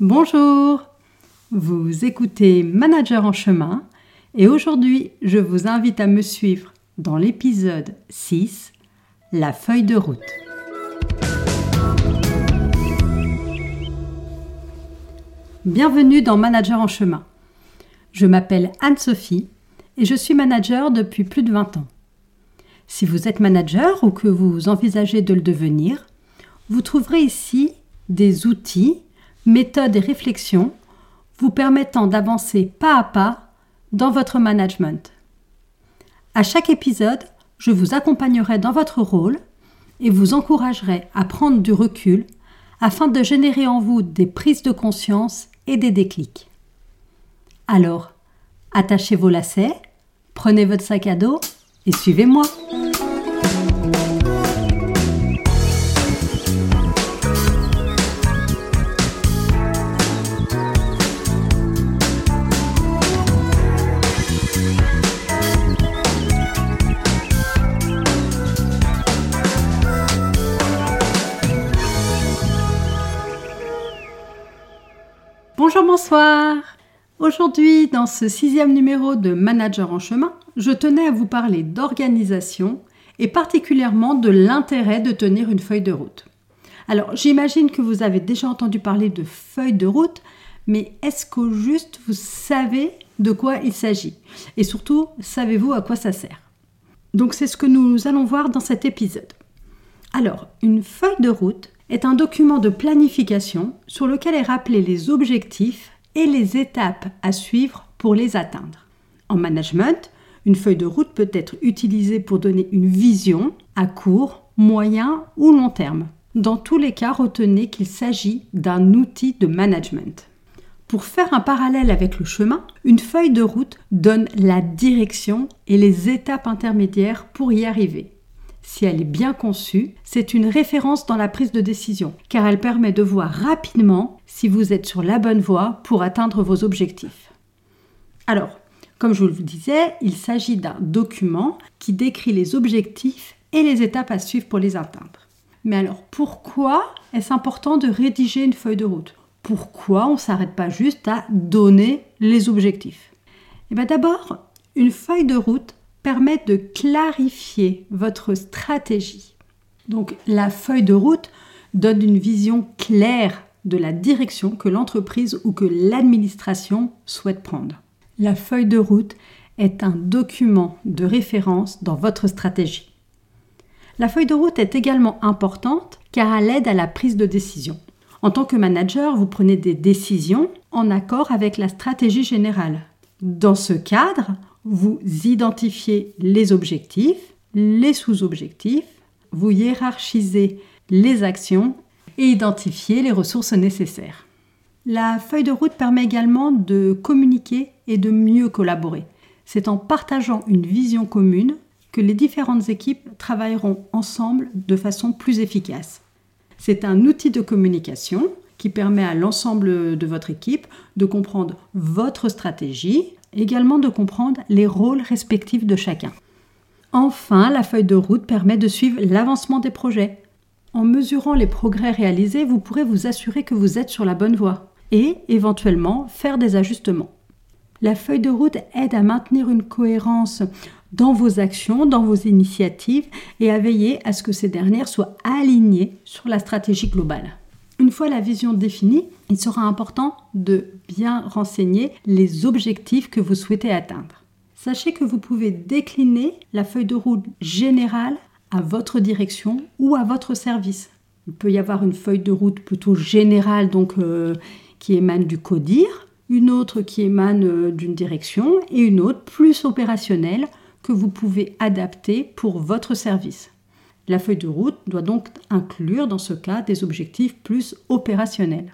Bonjour, vous écoutez Manager en chemin et aujourd'hui je vous invite à me suivre dans l'épisode 6, la feuille de route. Bienvenue dans Manager en chemin. Je m'appelle Anne-Sophie et je suis manager depuis plus de 20 ans. Si vous êtes manager ou que vous envisagez de le devenir, vous trouverez ici des outils méthodes et réflexions vous permettant d'avancer pas à pas dans votre management. À chaque épisode, je vous accompagnerai dans votre rôle et vous encouragerai à prendre du recul afin de générer en vous des prises de conscience et des déclics. Alors, attachez vos lacets, prenez votre sac à dos et suivez-moi. Bonjour, bonsoir. Aujourd'hui, dans ce sixième numéro de Manager en chemin, je tenais à vous parler d'organisation et particulièrement de l'intérêt de tenir une feuille de route. Alors, j'imagine que vous avez déjà entendu parler de feuille de route, mais est-ce qu'au juste vous savez de quoi il s'agit? Et surtout, savez-vous à quoi ça sert? Donc, c'est ce que nous allons voir dans cet épisode. Alors, une feuille de route, est un document de planification sur lequel est rappelé les objectifs et les étapes à suivre pour les atteindre. En management, une feuille de route peut être utilisée pour donner une vision à court, moyen ou long terme. Dans tous les cas, retenez qu'il s'agit d'un outil de management. Pour faire un parallèle avec le chemin, une feuille de route donne la direction et les étapes intermédiaires pour y arriver si elle est bien conçue, c'est une référence dans la prise de décision, car elle permet de voir rapidement si vous êtes sur la bonne voie pour atteindre vos objectifs. Alors, comme je vous le disais, il s'agit d'un document qui décrit les objectifs et les étapes à suivre pour les atteindre. Mais alors, pourquoi est-ce important de rédiger une feuille de route? Pourquoi on ne s'arrête pas juste à donner les objectifs? Eh bien d'abord, une feuille de route permet de clarifier votre stratégie. Donc la feuille de route donne une vision claire de la direction que l'entreprise ou que l'administration souhaite prendre. La feuille de route est un document de référence dans votre stratégie. La feuille de route est également importante car elle aide à la prise de décision. En tant que manager, vous prenez des décisions en accord avec la stratégie générale. Dans ce cadre, vous identifiez les objectifs, les sous-objectifs, vous hiérarchisez les actions et identifiez les ressources nécessaires. La feuille de route permet également de communiquer et de mieux collaborer. C'est en partageant une vision commune que les différentes équipes travailleront ensemble de façon plus efficace. C'est un outil de communication qui permet à l'ensemble de votre équipe de comprendre votre stratégie, également de comprendre les rôles respectifs de chacun. Enfin, la feuille de route permet de suivre l'avancement des projets. En mesurant les progrès réalisés, vous pourrez vous assurer que vous êtes sur la bonne voie et éventuellement faire des ajustements. La feuille de route aide à maintenir une cohérence dans vos actions, dans vos initiatives et à veiller à ce que ces dernières soient alignées sur la stratégie globale. Fois la vision définie, il sera important de bien renseigner les objectifs que vous souhaitez atteindre. Sachez que vous pouvez décliner la feuille de route générale à votre direction ou à votre service. Il peut y avoir une feuille de route plutôt générale, donc euh, qui émane du CODIR, une autre qui émane euh, d'une direction et une autre plus opérationnelle que vous pouvez adapter pour votre service. La feuille de route doit donc inclure dans ce cas des objectifs plus opérationnels.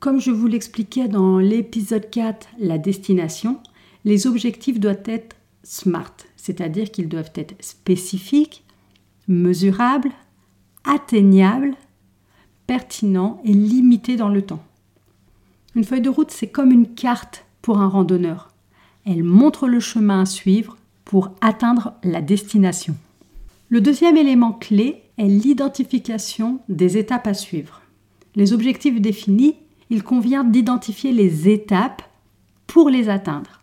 Comme je vous l'expliquais dans l'épisode 4, la destination, les objectifs doivent être SMART, c'est-à-dire qu'ils doivent être spécifiques, mesurables, atteignables, pertinents et limités dans le temps. Une feuille de route, c'est comme une carte pour un randonneur. Elle montre le chemin à suivre pour atteindre la destination. Le deuxième élément clé est l'identification des étapes à suivre. Les objectifs définis, il convient d'identifier les étapes pour les atteindre.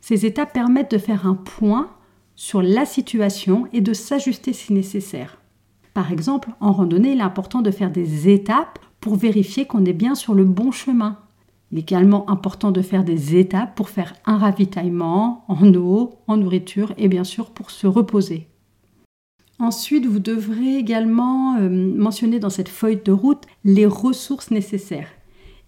Ces étapes permettent de faire un point sur la situation et de s'ajuster si nécessaire. Par exemple, en randonnée, il est important de faire des étapes pour vérifier qu'on est bien sur le bon chemin. Il est également important de faire des étapes pour faire un ravitaillement en eau, en nourriture et bien sûr pour se reposer. Ensuite, vous devrez également euh, mentionner dans cette feuille de route les ressources nécessaires.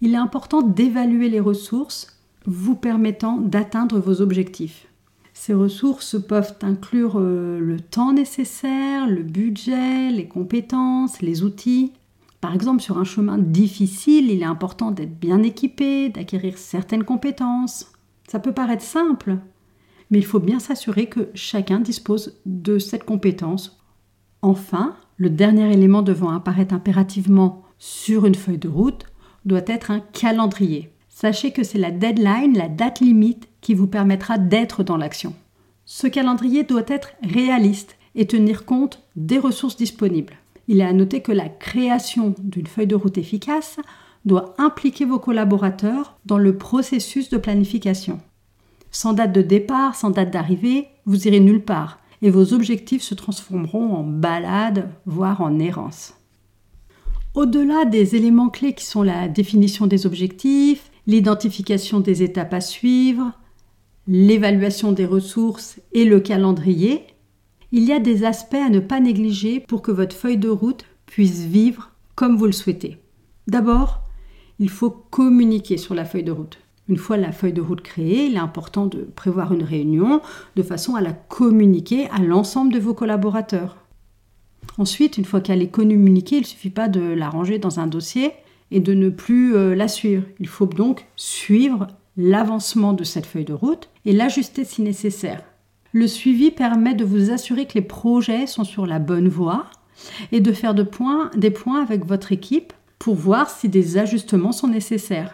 Il est important d'évaluer les ressources vous permettant d'atteindre vos objectifs. Ces ressources peuvent inclure euh, le temps nécessaire, le budget, les compétences, les outils. Par exemple, sur un chemin difficile, il est important d'être bien équipé, d'acquérir certaines compétences. Ça peut paraître simple, mais il faut bien s'assurer que chacun dispose de cette compétence. Enfin, le dernier élément devant apparaître impérativement sur une feuille de route doit être un calendrier. Sachez que c'est la deadline, la date limite, qui vous permettra d'être dans l'action. Ce calendrier doit être réaliste et tenir compte des ressources disponibles. Il est à noter que la création d'une feuille de route efficace doit impliquer vos collaborateurs dans le processus de planification. Sans date de départ, sans date d'arrivée, vous irez nulle part et vos objectifs se transformeront en balade, voire en errance. Au-delà des éléments clés qui sont la définition des objectifs, l'identification des étapes à suivre, l'évaluation des ressources et le calendrier, il y a des aspects à ne pas négliger pour que votre feuille de route puisse vivre comme vous le souhaitez. D'abord, il faut communiquer sur la feuille de route. Une fois la feuille de route créée, il est important de prévoir une réunion de façon à la communiquer à l'ensemble de vos collaborateurs. Ensuite, une fois qu'elle est communiquée, il ne suffit pas de la ranger dans un dossier et de ne plus euh, la suivre. Il faut donc suivre l'avancement de cette feuille de route et l'ajuster si nécessaire. Le suivi permet de vous assurer que les projets sont sur la bonne voie et de faire des points avec votre équipe pour voir si des ajustements sont nécessaires.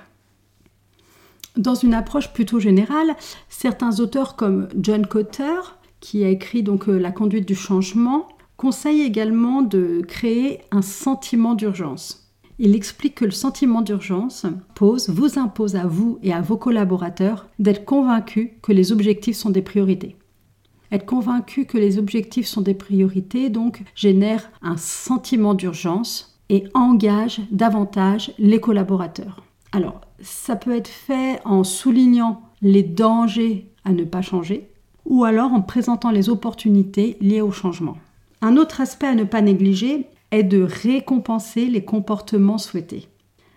Dans une approche plutôt générale, certains auteurs comme John Cotter, qui a écrit donc euh, La conduite du changement, conseille également de créer un sentiment d'urgence. Il explique que le sentiment d'urgence pose, vous impose à vous et à vos collaborateurs d'être convaincus que les objectifs sont des priorités. Être convaincu que les objectifs sont des priorités, donc, génère un sentiment d'urgence et engage davantage les collaborateurs. Alors, ça peut être fait en soulignant les dangers à ne pas changer ou alors en présentant les opportunités liées au changement. Un autre aspect à ne pas négliger est de récompenser les comportements souhaités.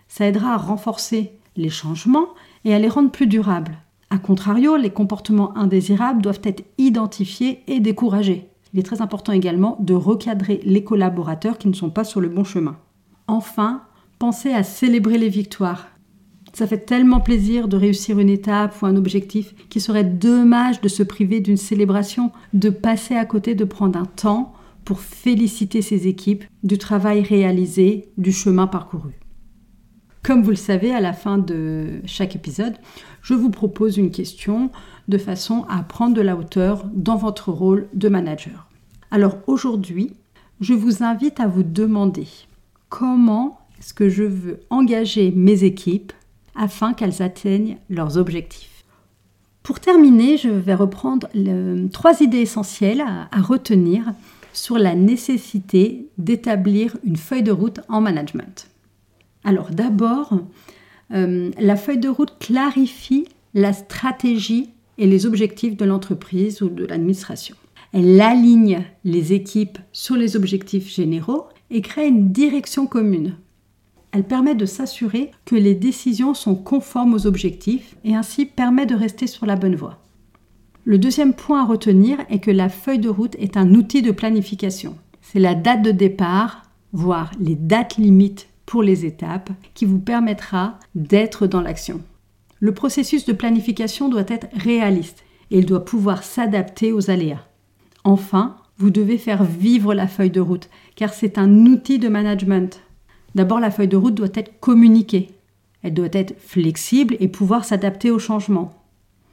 Ça aidera à renforcer les changements et à les rendre plus durables. A contrario, les comportements indésirables doivent être identifiés et découragés. Il est très important également de recadrer les collaborateurs qui ne sont pas sur le bon chemin. Enfin, pensez à célébrer les victoires. Ça fait tellement plaisir de réussir une étape ou un objectif qu'il serait dommage de se priver d'une célébration, de passer à côté, de prendre un temps pour féliciter ses équipes du travail réalisé, du chemin parcouru. Comme vous le savez, à la fin de chaque épisode, je vous propose une question de façon à prendre de la hauteur dans votre rôle de manager. Alors aujourd'hui, je vous invite à vous demander comment est-ce que je veux engager mes équipes afin qu'elles atteignent leurs objectifs. Pour terminer, je vais reprendre trois idées essentielles à retenir sur la nécessité d'établir une feuille de route en management. Alors d'abord, euh, la feuille de route clarifie la stratégie et les objectifs de l'entreprise ou de l'administration. Elle aligne les équipes sur les objectifs généraux et crée une direction commune. Elle permet de s'assurer que les décisions sont conformes aux objectifs et ainsi permet de rester sur la bonne voie. Le deuxième point à retenir est que la feuille de route est un outil de planification. C'est la date de départ, voire les dates limites pour les étapes, qui vous permettra d'être dans l'action. Le processus de planification doit être réaliste et il doit pouvoir s'adapter aux aléas. Enfin, vous devez faire vivre la feuille de route, car c'est un outil de management. D'abord, la feuille de route doit être communiquée. Elle doit être flexible et pouvoir s'adapter aux changements.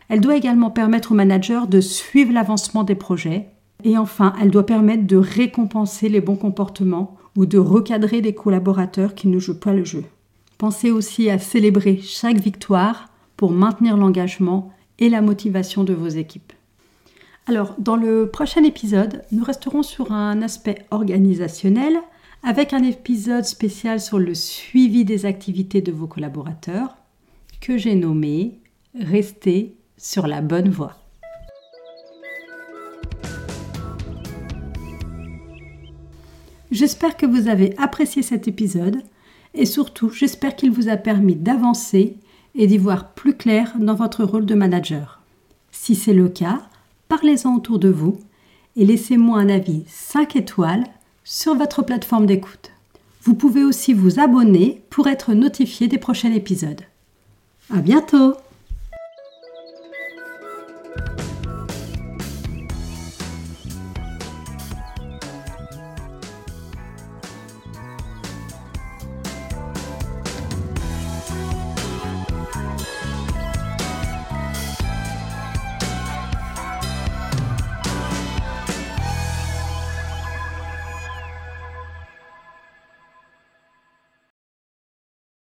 Elle doit également permettre aux managers de suivre l'avancement des projets. Et enfin, elle doit permettre de récompenser les bons comportements ou de recadrer des collaborateurs qui ne jouent pas le jeu. Pensez aussi à célébrer chaque victoire pour maintenir l'engagement et la motivation de vos équipes. Alors, dans le prochain épisode, nous resterons sur un aspect organisationnel avec un épisode spécial sur le suivi des activités de vos collaborateurs que j'ai nommé Rester sur la bonne voie. J'espère que vous avez apprécié cet épisode et surtout j'espère qu'il vous a permis d'avancer et d'y voir plus clair dans votre rôle de manager. Si c'est le cas, parlez-en autour de vous et laissez-moi un avis 5 étoiles sur votre plateforme d'écoute. Vous pouvez aussi vous abonner pour être notifié des prochains épisodes. À bientôt!